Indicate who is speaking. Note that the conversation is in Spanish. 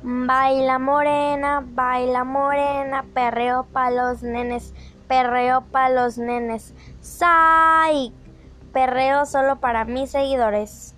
Speaker 1: Baila morena, baila morena, perreo pa' los nenes, perreo pa' los nenes. ¡Sai! Perreo solo para mis seguidores.